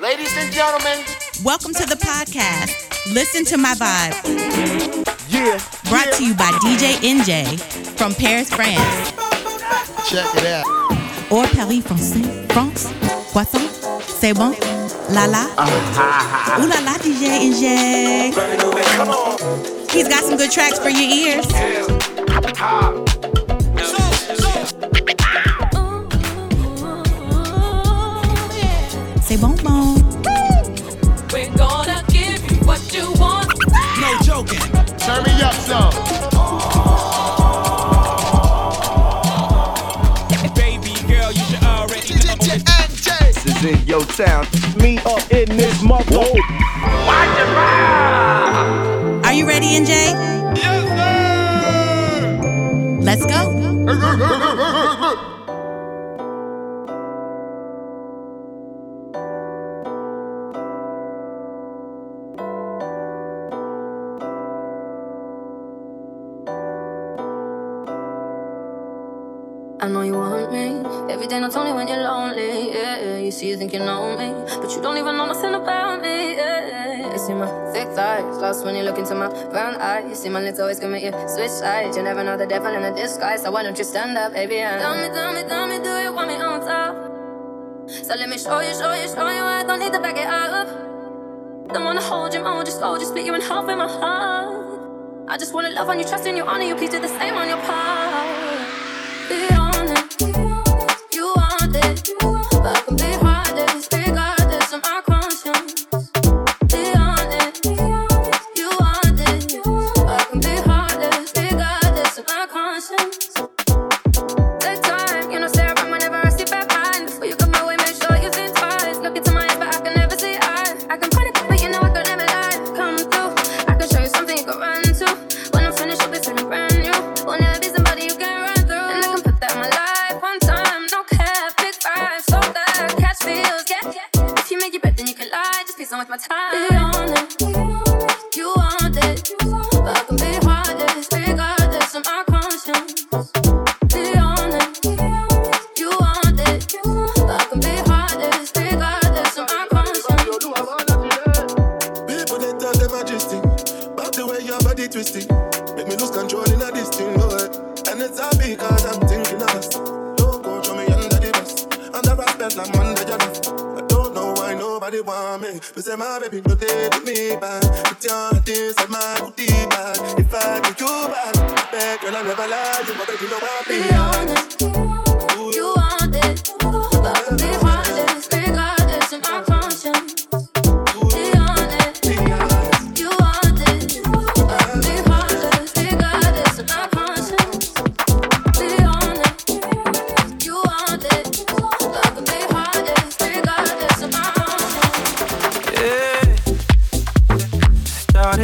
Ladies and gentlemen, welcome to the podcast. Listen to my vibe. Yeah. Brought yeah. to you by DJ NJ from Paris, France. Check it out. Or Paris, Français. France. Poisson. C'est bon. La la. Ooh la la, DJ NJ. Come on. He's got some good tracks for your ears. C'est bon bon. Turn me up some. Baby girl, you should already know. This is in your town. Me up in this mother. Are you ready, NJ? Yes, sir. Let's go. Me. Every day, not only when you're lonely. Yeah, yeah. You see, you think you know me, but you don't even know nothing about me. Yeah, yeah. You see my thick thighs, lost when you look into my brown eyes. You see my lips always commit you switch sides. You never know the devil in a disguise. So why don't you stand up, baby? And tell me, tell me, tell me, do you want me on top? So let me show you, show you, show you. I don't need to back it up. Don't wanna hold you, hold you slow, just split you in half in my heart. I just wanna love on you, trust in you, honor you, please do the same on your part. Be I can be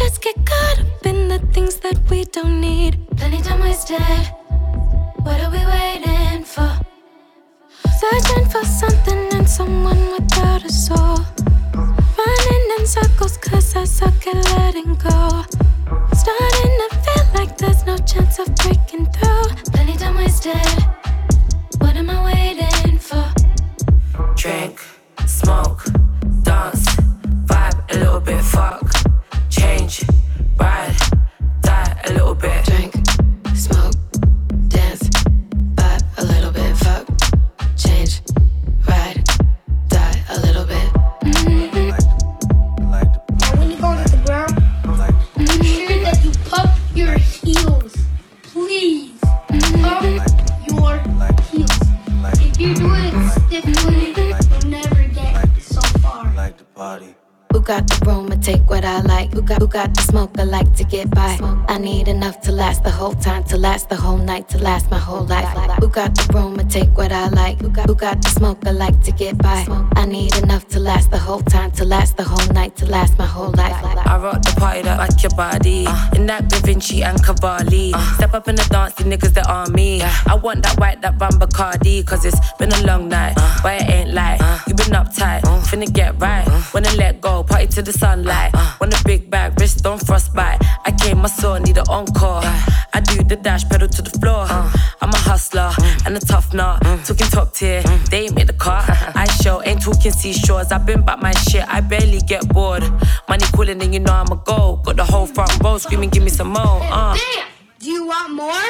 just get caught up in the things that we don't need. Plenty time wasted. What are we waiting for? Searching for something and someone without a soul. Running in circles cause I suck at letting go. Starting to feel like there's no chance of breaking through. Plenty time wasted. What am I waiting for? Drink, whole time, to last the whole night, to last my whole life. Who got the room and take what I like? Who got who got the smoke I like to get by? I need enough to last the whole time, to last the whole night, to last my whole life. I rock the party that like your body. Uh. In that Da Vinci and Cavalli. Uh. Step up in the dance, the niggas that on me. I want that white, that rum Bacardi. Cause it's been a long night. Uh. But it ain't like you been uptight. Finna get right. Wanna let go, party to the sunlight. Want a big bag, wrist on frostbite. I came, my soul, need an encore. I do the dash, pedal to the floor. I'm a hustler and a tough nut. Talking top tier, they ain't made the cut. I show, ain't talking seashores. I've been back my shit, I barely get bored. Money calling and you know I'ma go. Got the whole front row screaming, give me some more. Uh. Damn! Do you want more?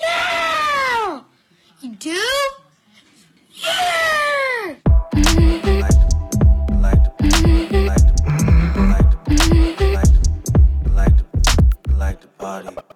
Yeah! You do? Yeah! Drink,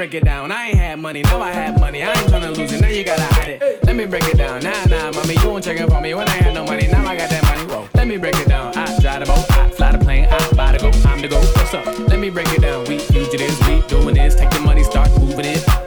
break it down. I ain't had money, now I have money. I ain't tryna lose it, now you gotta hide it. Let me break it down. Nah, nah, mommy, you won't check it for me when I had no money. Now I got that money. Whoa, let me break it down. I drive the boat, I fly the plane, I buy the go. I'm the go. What's up? Let me break it down. We fugitives, we doing this. Take the money, start moving it.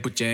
Put your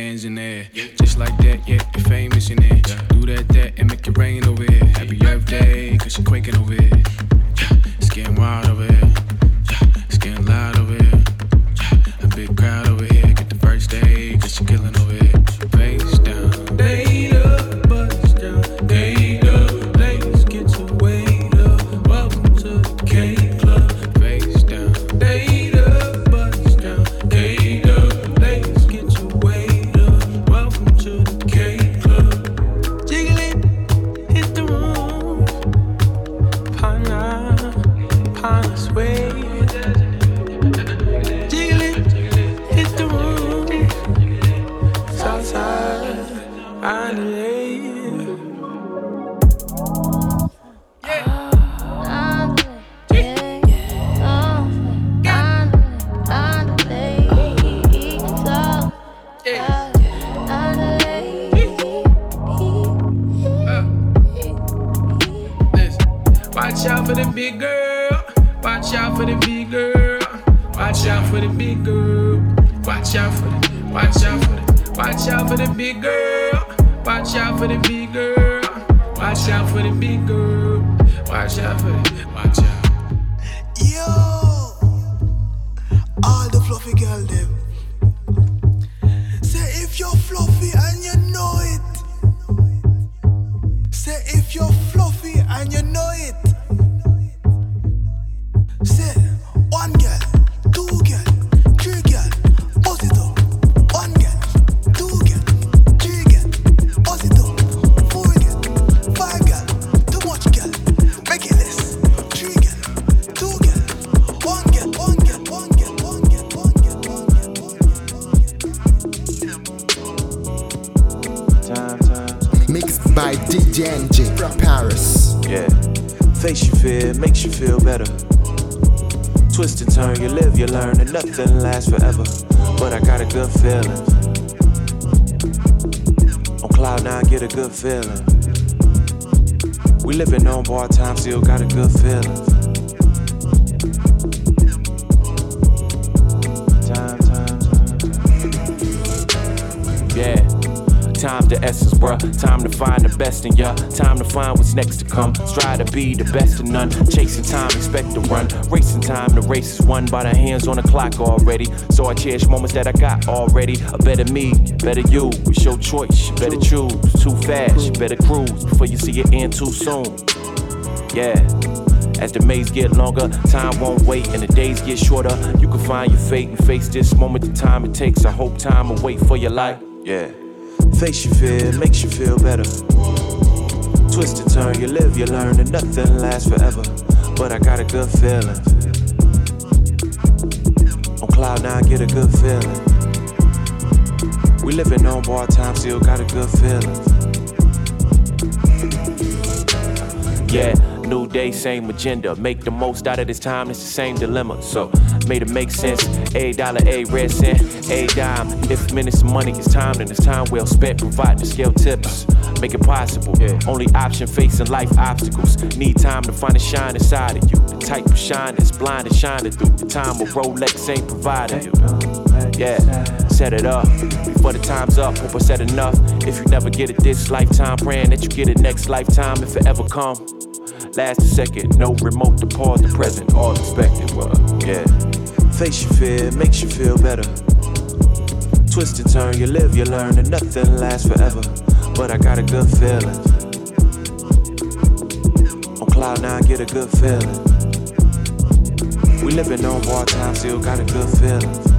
feeling. We living on bar time, still got a good feeling. Time, time, time. Yeah. Time's essence, bruh. Time to find the best in ya. Time find what's next to come. Strive to be the best of none. Chasing time, expect to run. Racing time, the race is won by the hands on the clock already. So I cherish moments that I got already. A better me, better you. It's your choice, you better choose. Too fast, you better cruise before you see it end too soon. Yeah. As the maze get longer, time won't wait and the days get shorter. You can find your fate and face this moment, the time it takes. I hope time will wait for your life. Yeah. Face your fear, makes you feel better. Twist and turn, you live, you learn, and nothing lasts forever. But I got a good feeling. On cloud nine, get a good feeling. We living on bar time, still got a good feeling. Yeah, new day, same agenda. Make the most out of this time, it's the same dilemma. So, made it make sense. A dollar, a red cent, a dime. If minutes of money is time, then it's time well spent. Providing the scale tips, make it possible. Yeah. Only option facing life obstacles. Need time to find a shine inside of you. The type of shine that's blind and shining through. The time where Rolex ain't providing you. Yeah, set it up before the time's up. Hope I said enough. If you never get it this lifetime, praying that you get it next lifetime if it ever come. Last a second, no remote to pause the present, all expected. Well, yeah. Face your fear, makes you feel better. Twist and turn, you live, you learn, and nothing lasts forever. But I got a good feeling. On cloud nine, get a good feeling. We living on bar time, still got a good feeling.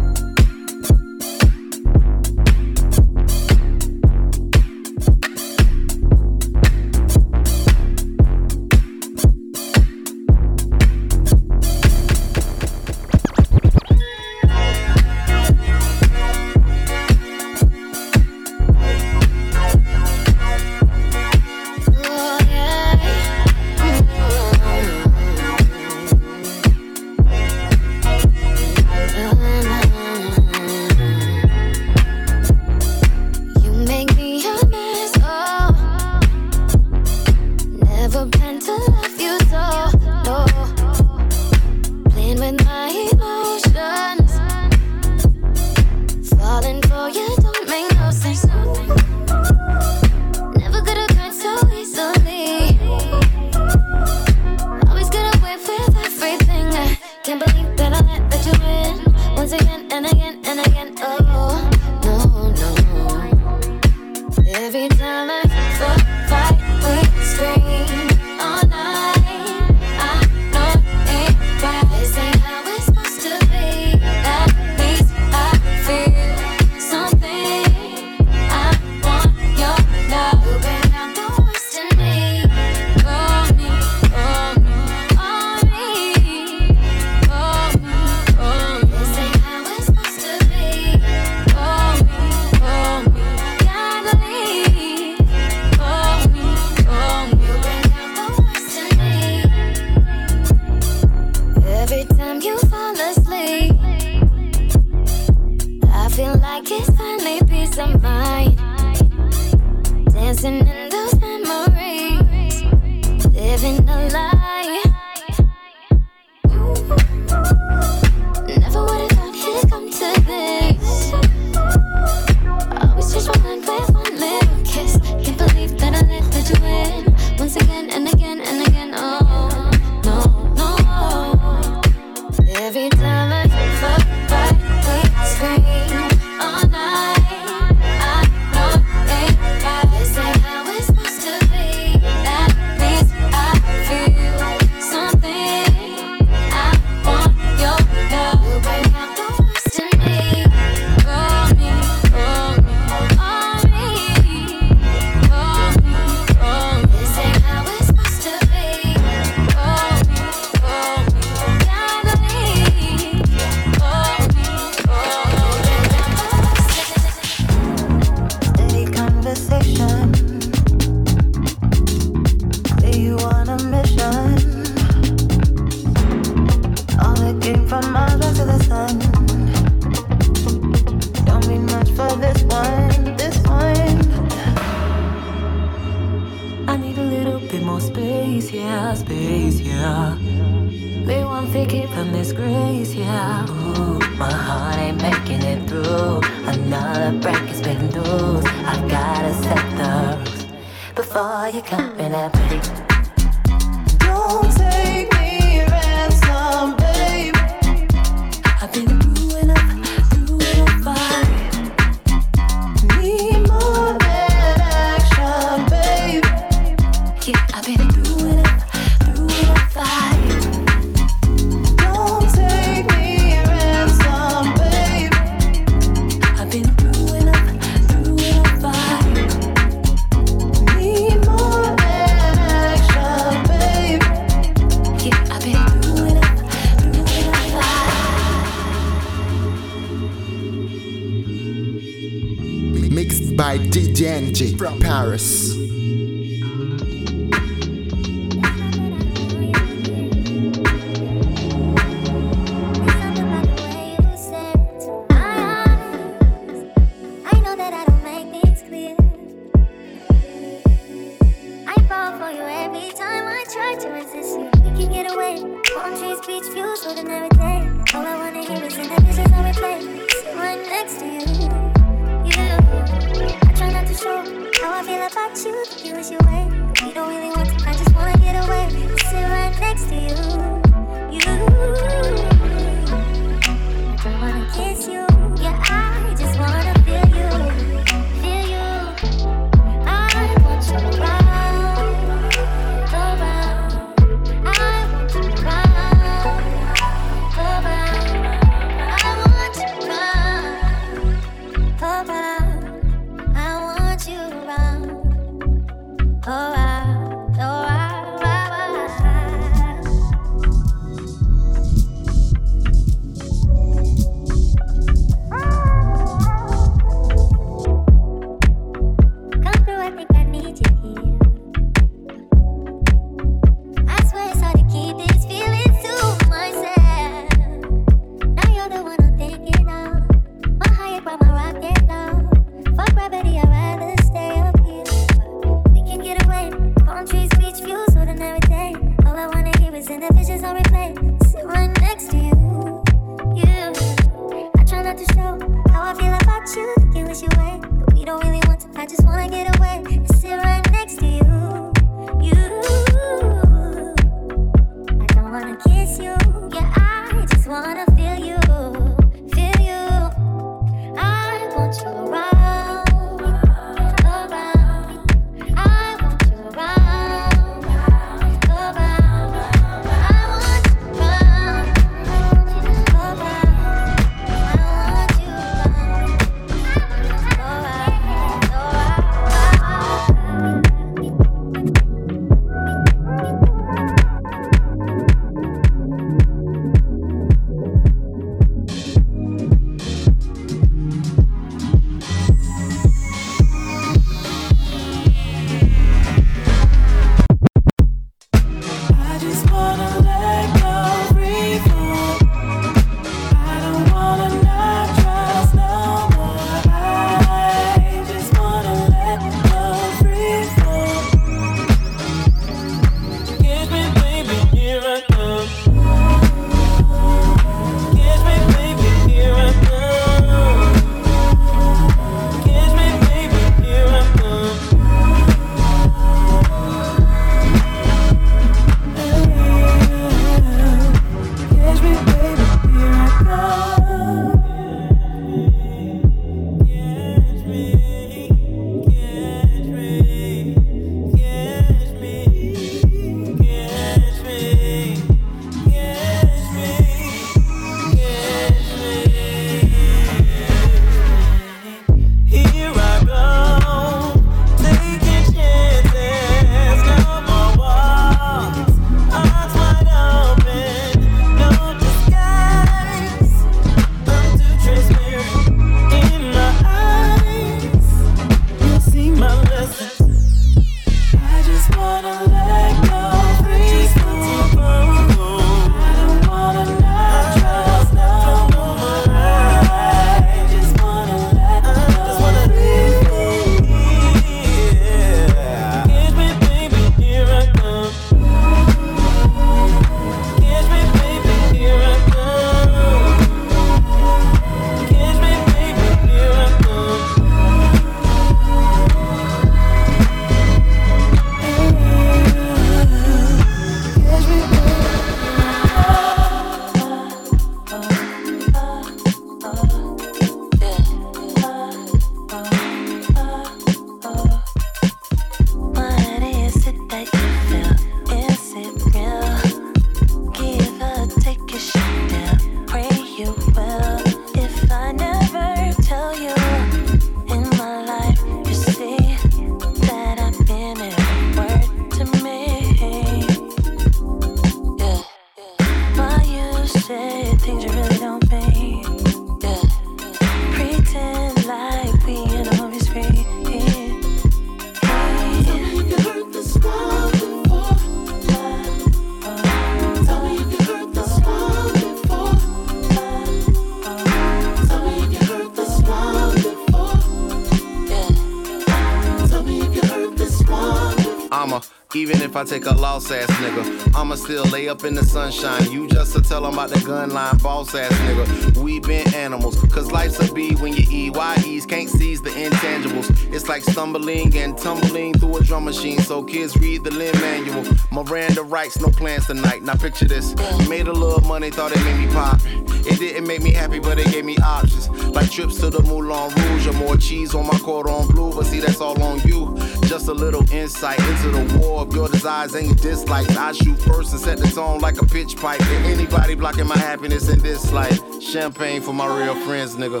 I take a loss ass nigga. I'ma still lay up in the sunshine. You just to tell them about the gun line, boss ass nigga. We been animals, cause life's a bee when you EYEs can't seize the intangibles. It's like stumbling and tumbling through a drum machine, so kids read the Lin manual. Miranda writes, no plans tonight. Now picture this. Made a little money, thought it made me pop. It didn't make me happy, but it gave me options. Like trips to the Moulin Rouge or more cheese on my cordon bleu. But see, that's all on you. Just a little insight into the war of your desires and your dislikes. I shoot first and set the tone like a pitch pipe. And anybody blocking my happiness in this life, champagne for my real friends, nigga.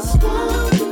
Sing it.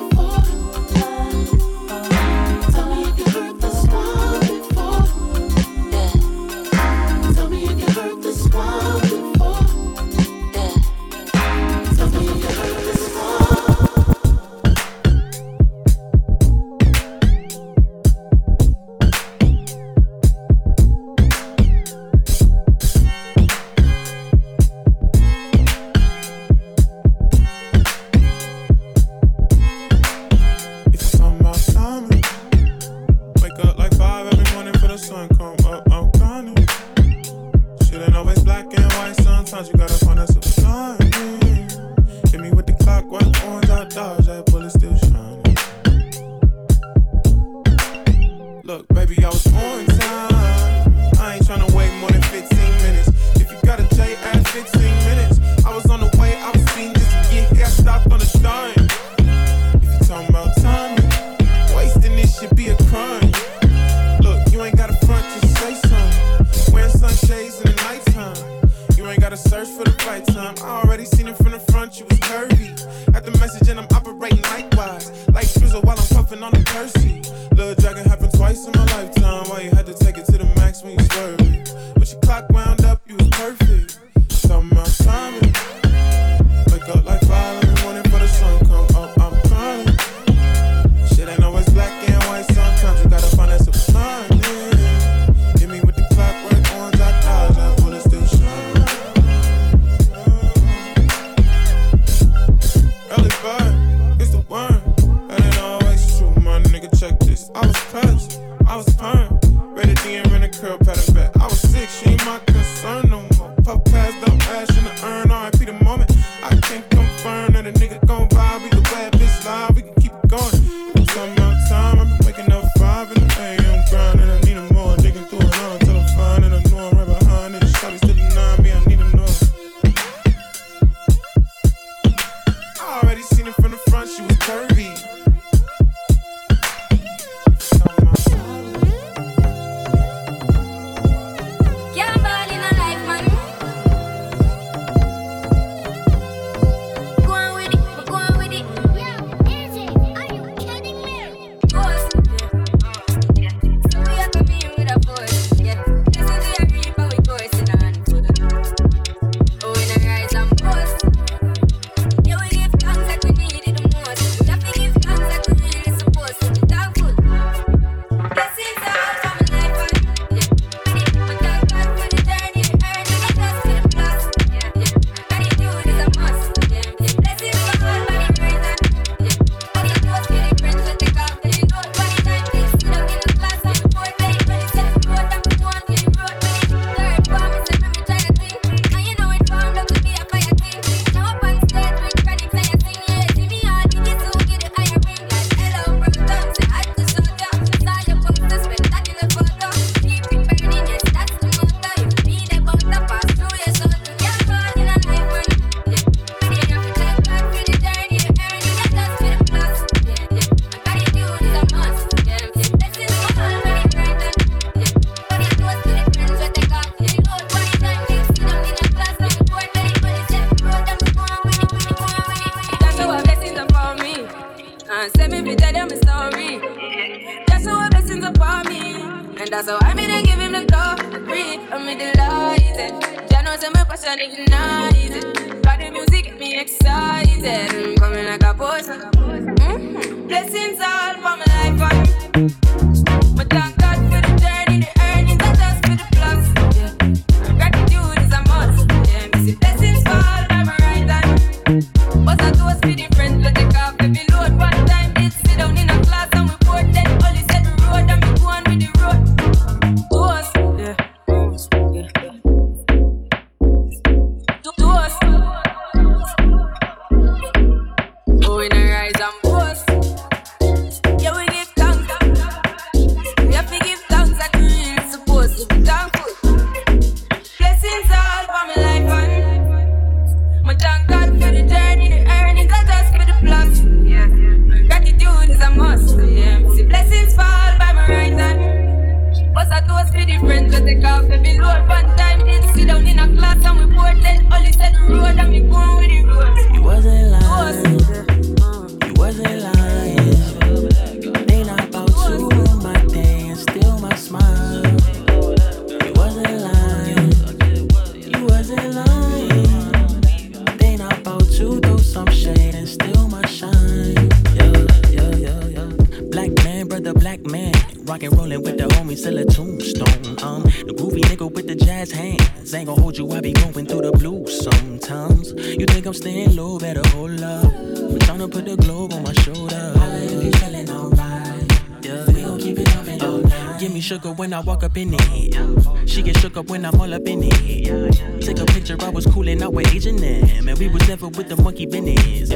When I walk up in it. She get shook up when I'm all up in it. Take a picture, I was coolin' out with Asian them. And we was never with the monkey business.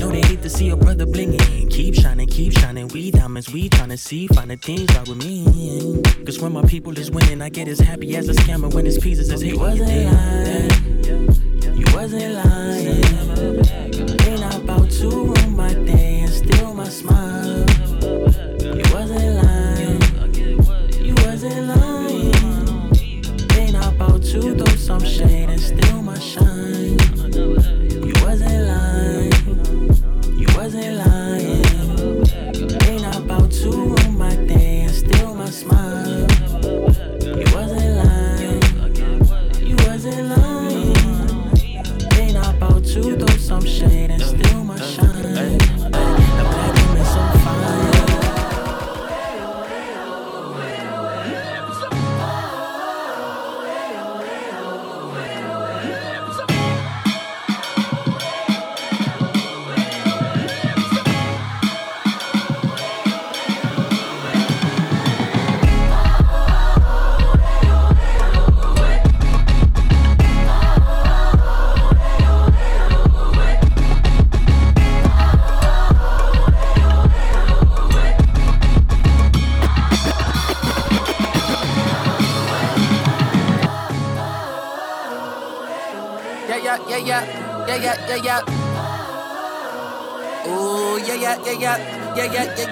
Know they hate to see a brother blingin'. Keep shining, keep shining. We diamonds, we tryna see, find the things right with me. Cause when my people is winning, I get as happy as a scammer when his pieces is hating. You wasn't lying. You wasn't lying. Ain't about to ruin my day and steal my smile. You wasn't some shit.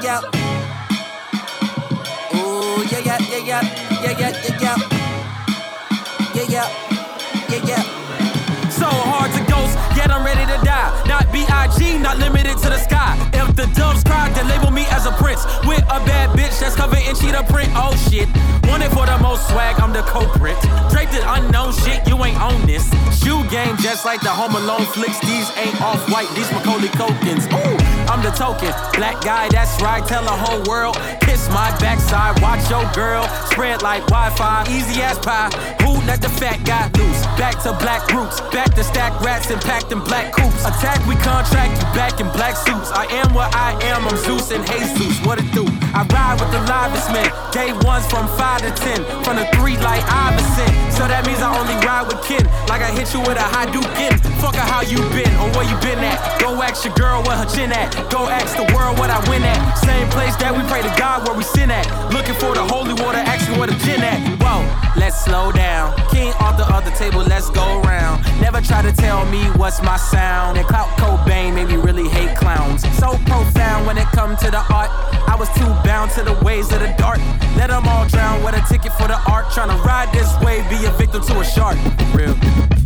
Yeah. Bitch she the print. Oh shit. Wanted for the most swag, I'm the culprit. Draped in unknown shit, you ain't on this. Shoe game just like the Home Alone flicks. These ain't off white, these Macaulay Culkins. Ooh, I'm the token. Black guy, that's right. Tell the whole world. Kiss my backside, watch your girl. Spread like Wi Fi, easy as pie. Let the fat guy loose? Back to black roots, back to stack rats and packed in black coops. Attack, we contract you back in black suits. I am what I am, I'm Zeus and Jesus. What it do? I ride with the livest men. Gay ones from 5 to 10, from the 3 like Iverson. So that means I only ride with kin. Like I hit you with a high Hadouken. Fuck her how you been or where you been at. Go ask your girl where her chin at. Go ask the world what I win at. Same place that we pray to God where we sin at. Looking for the holy water, asking where the gin at. Whoa, let's slow down. King off the other table, let's go round. Never try to tell me what's my sound. And Clout Cobain made me really hate clowns. So profound when it come to the art. I was too bound to the ways of the dark. Let them all drown with a ticket for the art. Tryna ride this wave, be a victim to a shark. Real.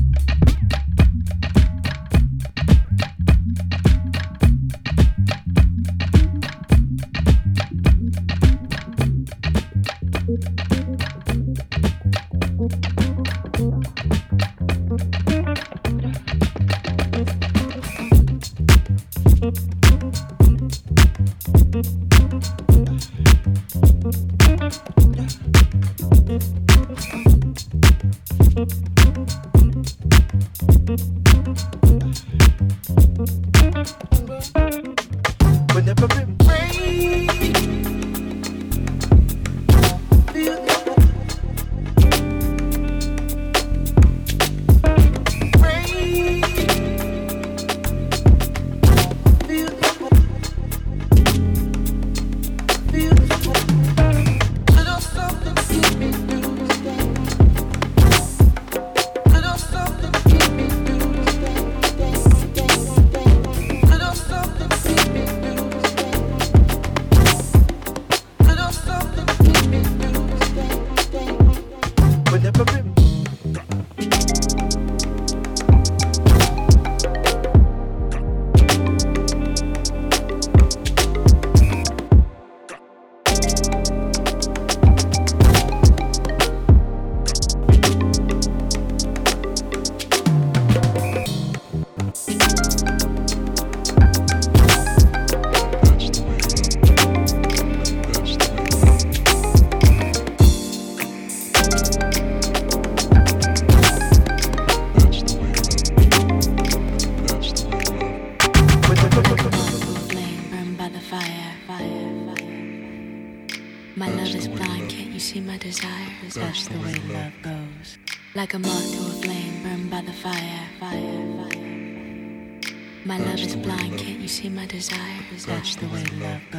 That's the way love goes. Like a moth to a flame burned by the fire. fire, fire. My love is blind, can't you see my desire? That's the way love goes.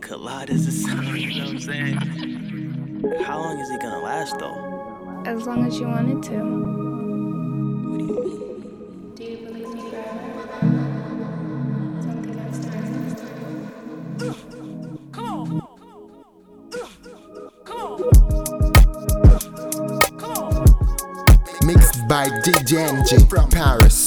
coladas or something, you know what I'm saying? How long is it gonna last though? As long as you want it to. What do you mean? Do you believe by DJ from Paris.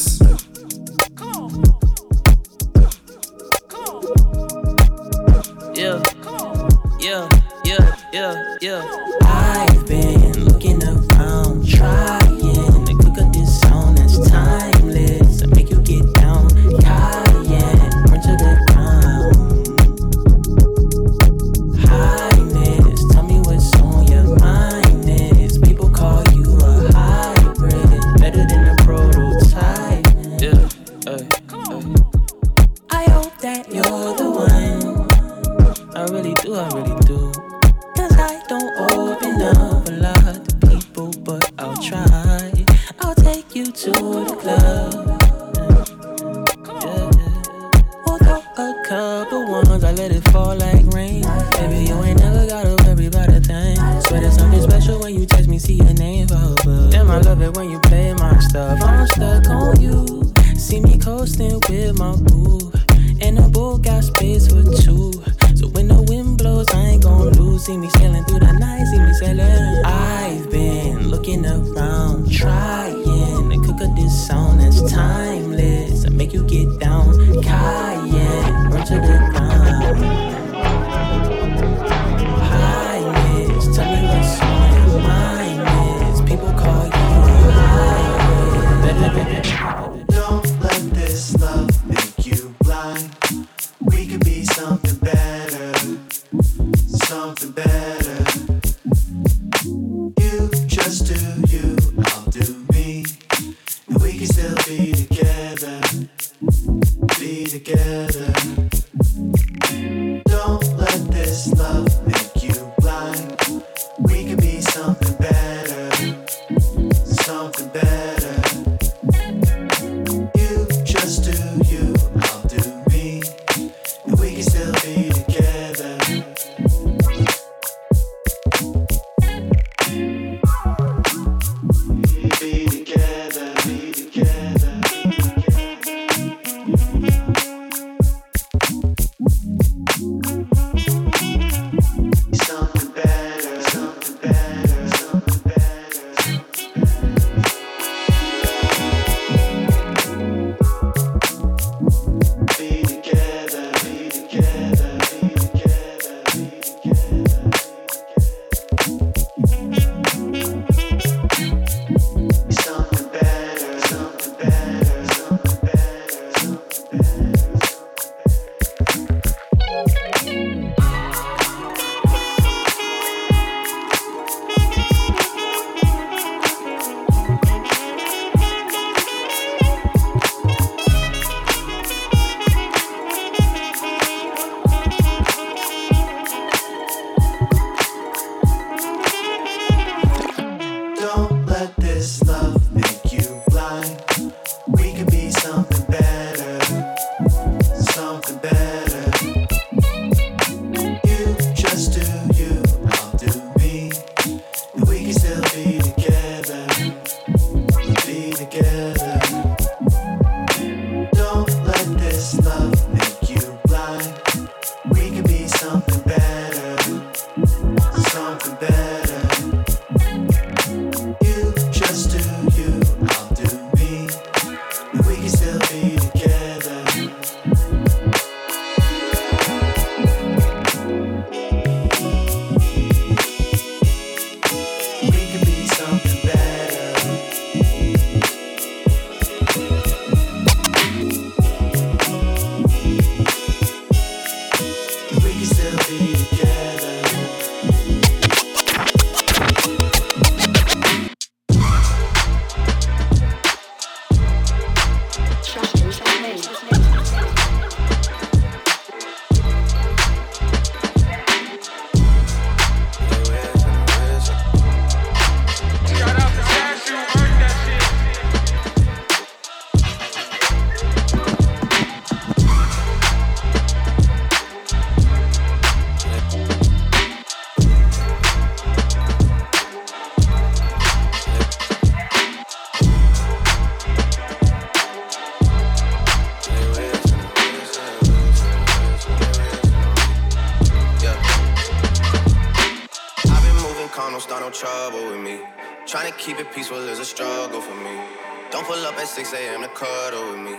At 6 a.m. to cuddle with me.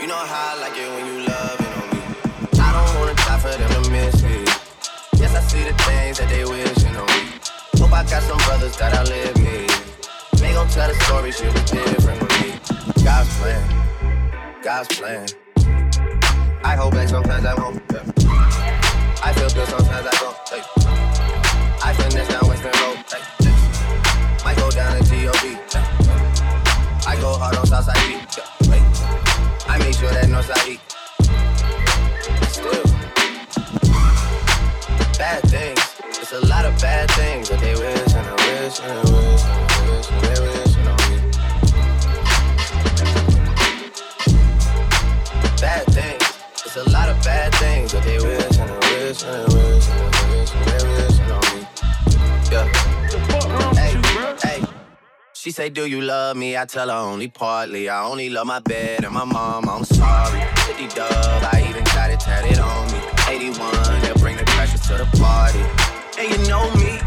You know how I like it when you loving on me. I don't wanna die for them to miss me. Yes, I see the things that they wishing on me. Hope I got some brothers that outlive me. They gon' tell the story, shit was different with me. God's plan, God's plan. I hold back sometimes I won't. I feel good sometimes I don't. Hey. I finesse down Weston Road. Hey. Might go down to G.O.D. yeah. I go hard on Southside. Yeah. Hey. I make sure that Northside E. Still. Bad things. It's a lot of bad things that they wish and I wish and I wish and I wish and they wishing on me. Bad things. It's a lot of bad things that they wish and I wish and I wish She say, Do you love me? I tell her only partly. I only love my bed and my mom. I'm sorry. 50 dub, I even got it tatted on me. 81, they'll bring the crashes to the party. And you know me.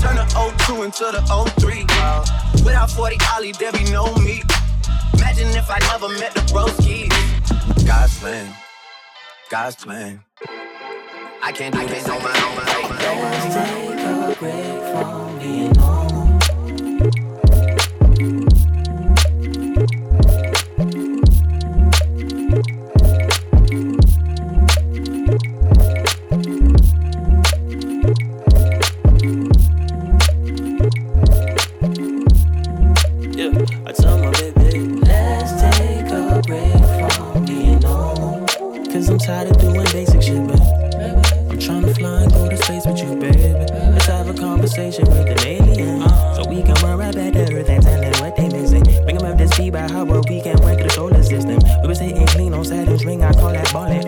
Turn the 02 into the 03. Uh, without 40 Ollie, there be no me. Imagine if I never met the broskies. God's plan. God's plan. I can't do this on my own. Take a break from tired of doing basic shit, but I'm trying to fly and go to space with you, baby. Let's have a conversation with an alien. Uh, so we can run right back to Earth and tell them what they missing. Bring them up to speed by how well we can through the solar system. We was hitting clean on Saturn's ring, I call that ballin'.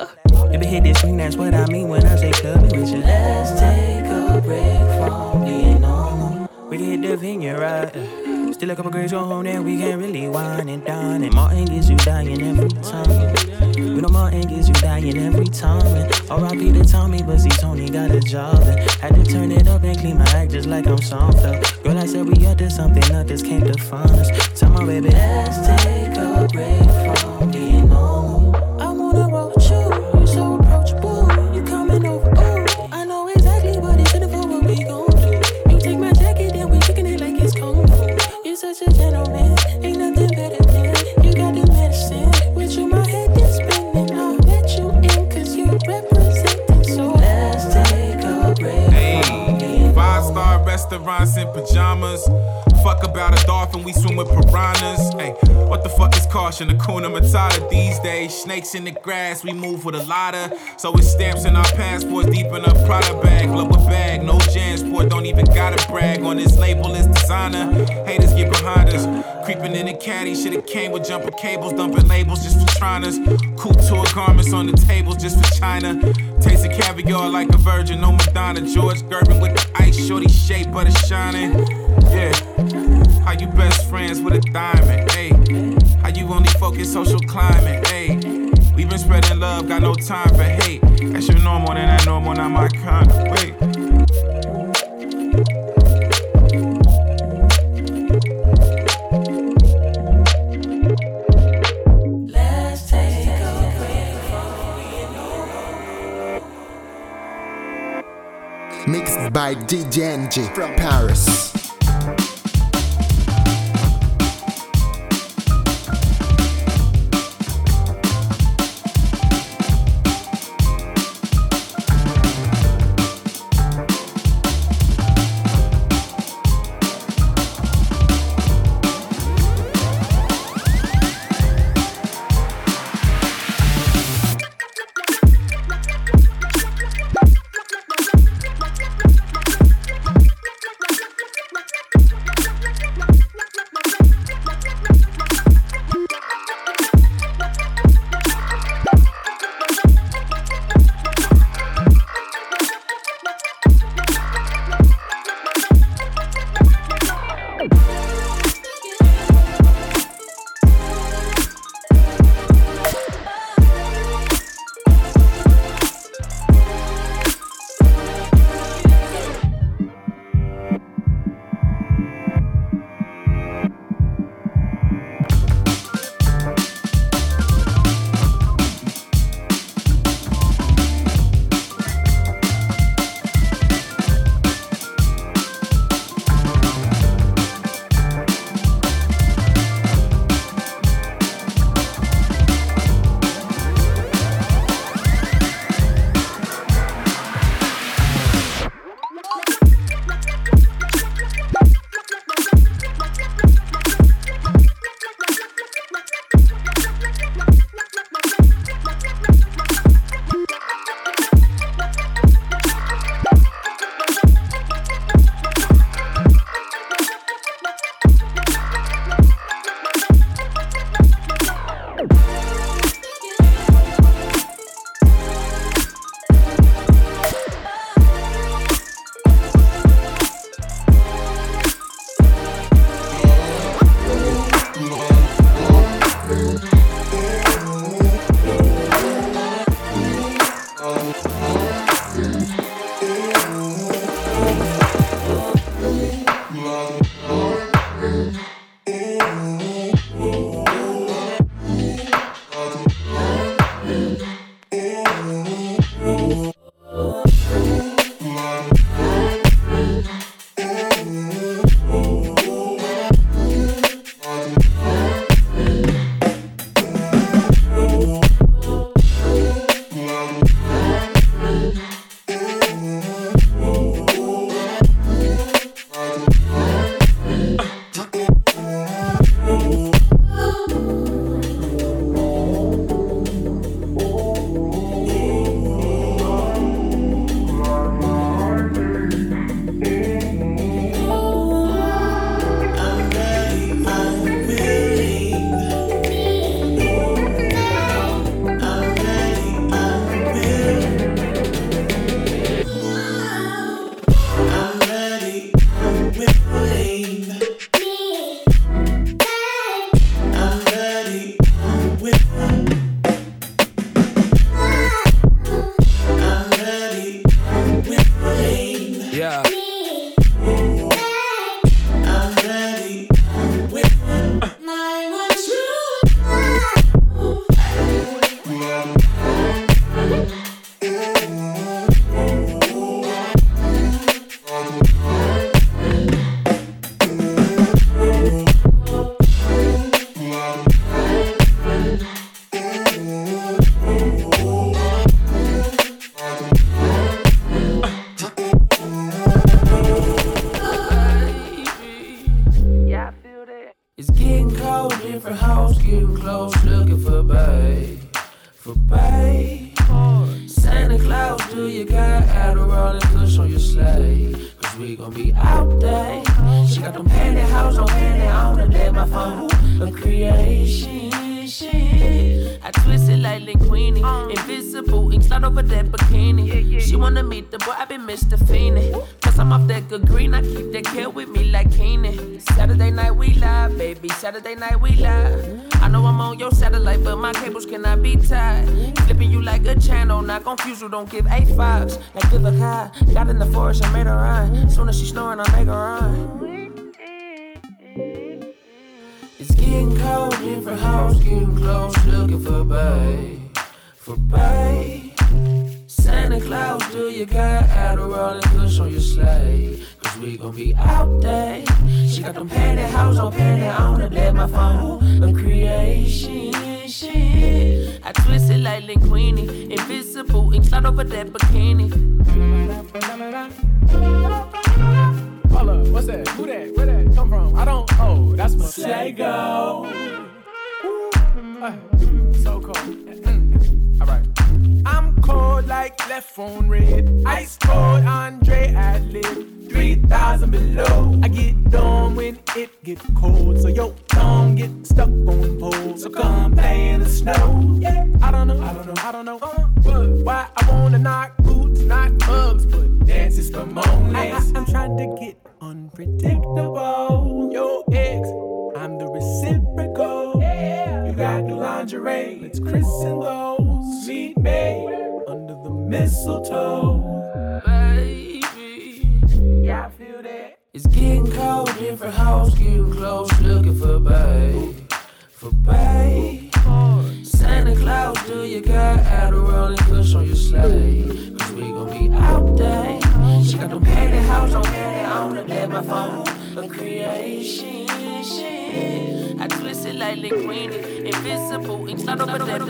Baby, hit this ring, that's what I mean when I say clubbing with you. Let's take a break from being normal. We can hit the vineyard, right? Still a couple girls go home, and we can't really wine and dine. And Martin gets you dying every time. We know Martin gets you dying every time. And R.I.P. to Tommy, but see Tony got a job. And had to turn it up and clean my act just like I'm Seinfeld. Girl, I said we up to something, others can't define us. Tell my baby, Let's take a break restaurants in pajamas. Fuck about a dolphin, we swim with piranhas. Hey, what the fuck is caution? Hakuna Matata these days. Snakes in the grass, we move with a lotta. So it's stamps in our passports, deep in a Prada bag. Global bag, no Jansport, don't even gotta brag. On this label, it's designer. Haters get behind us. Creeping in the caddy, should've came with jumper cables, dumping labels just for triners. Coupe tour garments on the tables just for China. Tasting caviar like a virgin, no Madonna. George Gervin with shorty shape, but it's shining. Yeah. How you best friends with a diamond? Hey. How you only focus social climate? Hey. We been spreading love, got no time for hate. That's your normal, then that normal, not my kind. Wait. By DJ NG from Paris. You don't give A fives. Like Vivica, got in the forest and made her run. Soon as she snoring, I make her run. It's getting cold, different house, getting close, looking for babe, for babe. Santa Claus, do you got Adderall and Kush on your sleigh? Cause we gon' be out there. She got them pantyhose on panty the dead my phone. A creation, shit. I twist it like linguini. Invisible, ink slide over that bikini. Hold up, what's that? Who that? Where that come from? I don't. Oh, that's my Sego. Uh, so cold. All right. I'm cold like left phone red. Ice cold Andre Adlib. 3000 below. I get dumb when it get cold. So yo, tongue get stuck on pole. So come play in the snow. Yeah, I don't know. I don't know. I don't know. Uh, but why I wanna knock boots, not bugs, but dances for moments. I, am trying to get unpredictable. Your ex, I'm the reciprocal. Yeah, you got new lingerie. Let's christen those. Meet me under the mistletoe. Baby, yeah, I feel that. It's getting cold, different house, getting close, looking for babe. For babe. Santa Claus, do you got Adderall and Kush on your sleigh? Cause we gon' be out there. She got them pantyhose on panty on the my phone. A creation. I twist it like linguini. Invisible, ink slide over that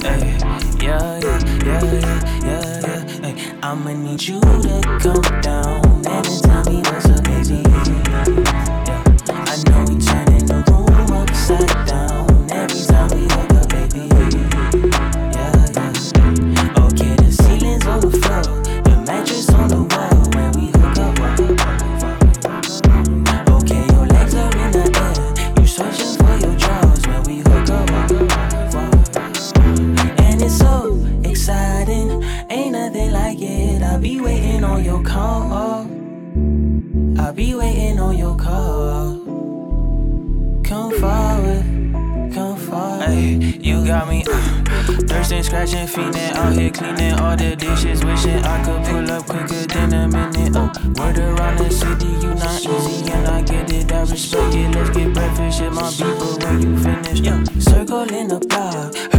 Hey, yeah, yeah, yeah, yeah, yeah, yeah. Hey, I'ma need you to come down and tell me what's scratching, feeling out here cleaning all the dishes. Wishing I could pull up quicker than a minute. Uh, word around the city, you not easy, and I get it. I respect it. Let's get breakfast, shit my people when you finish. Yeah, circle in the block.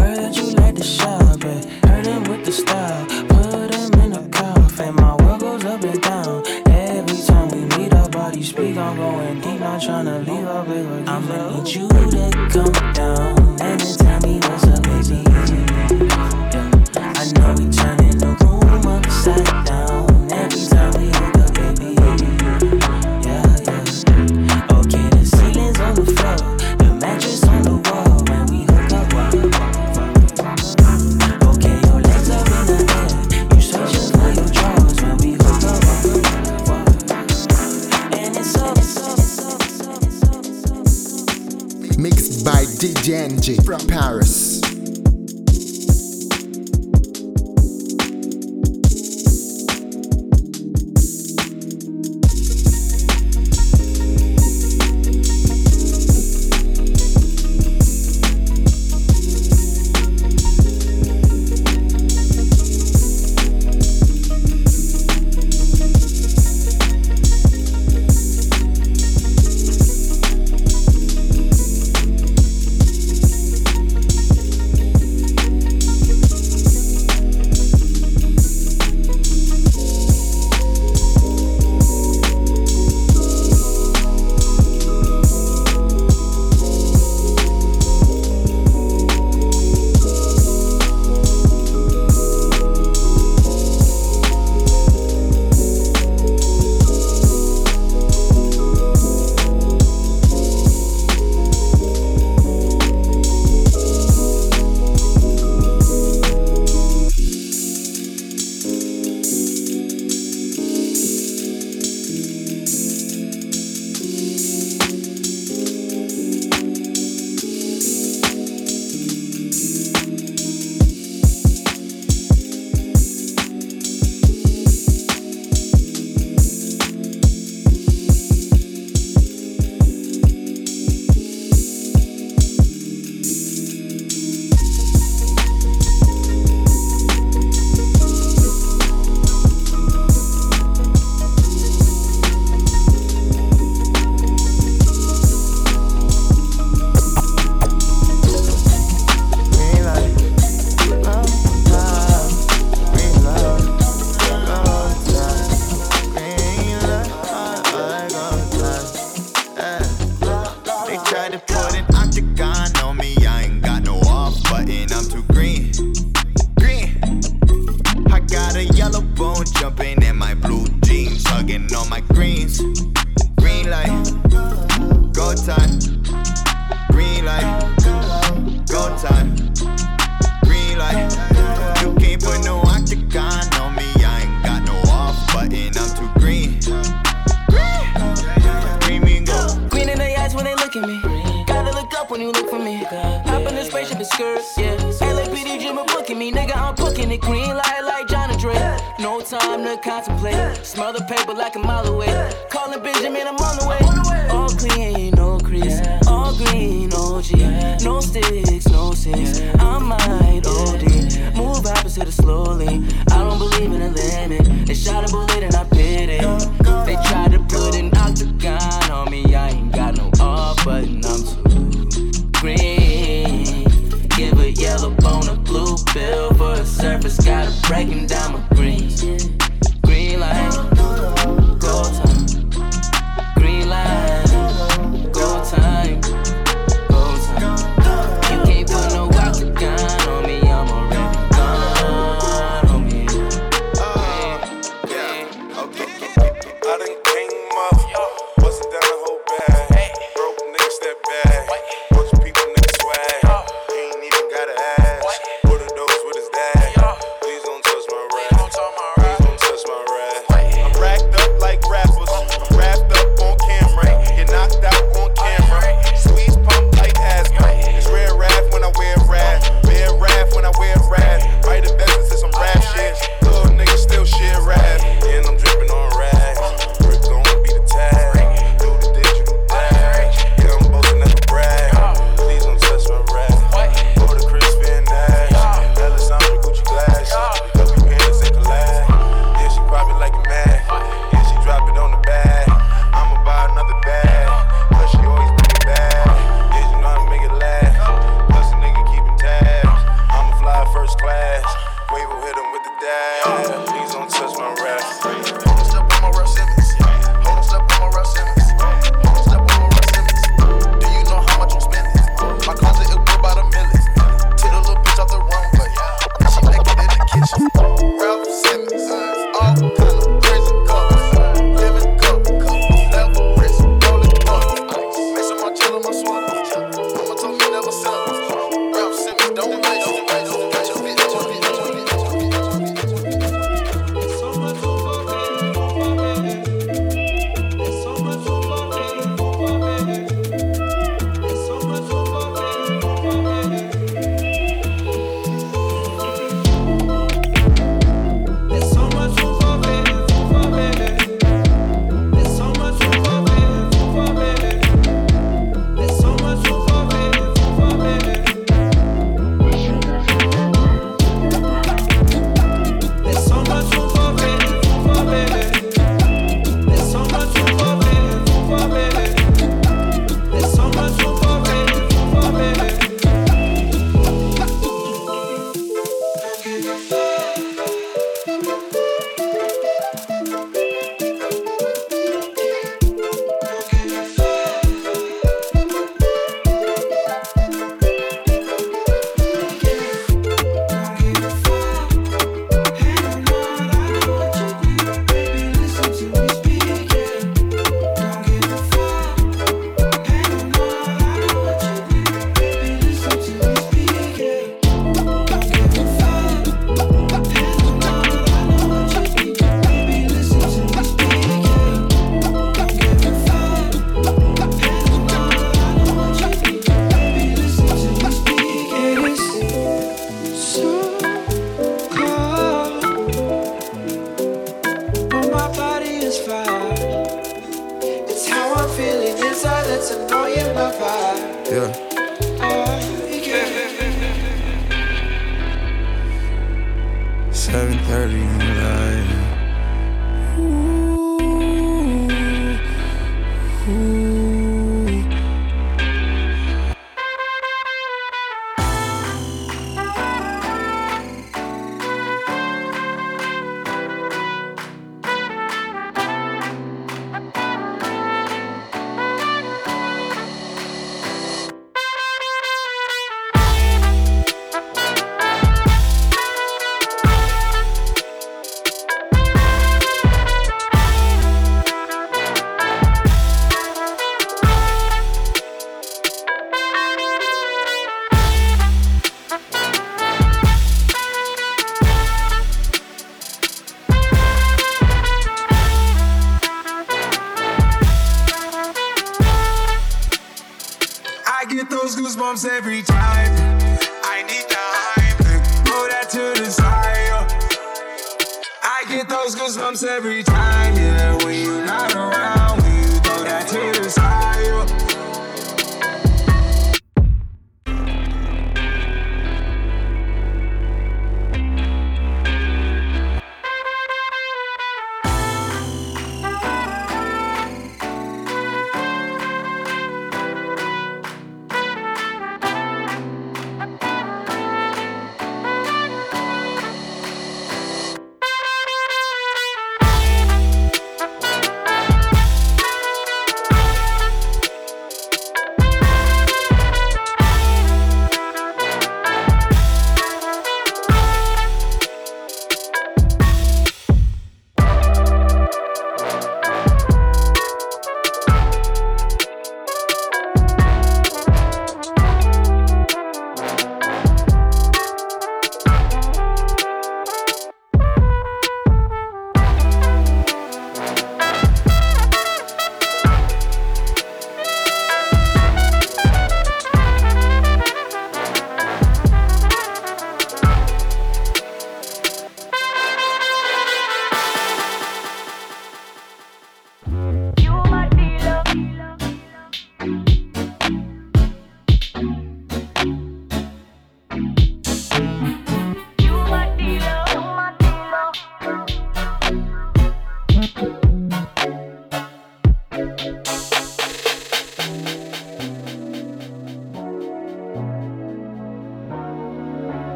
Every time,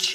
just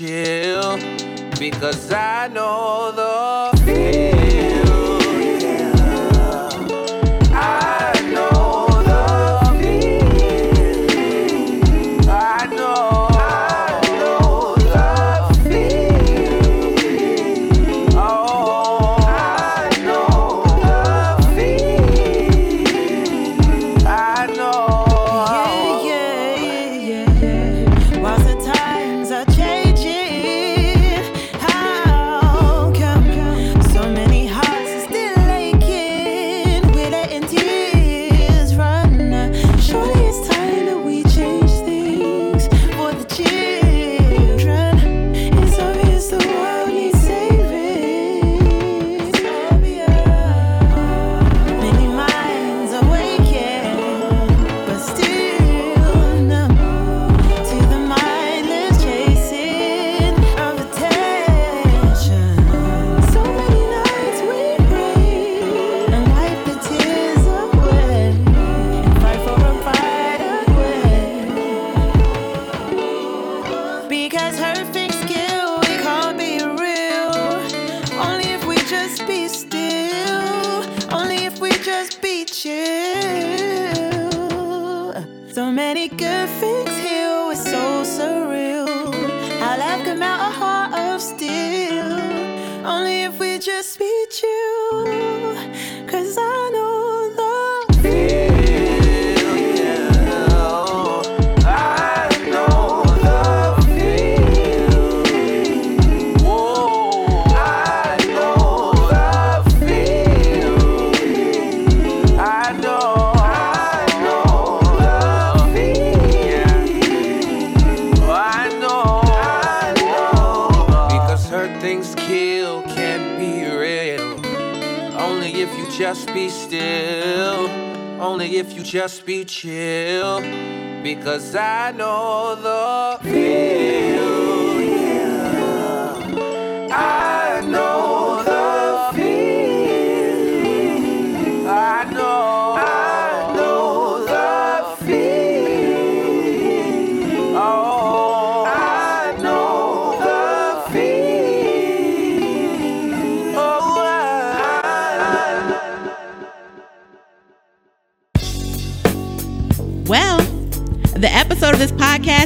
you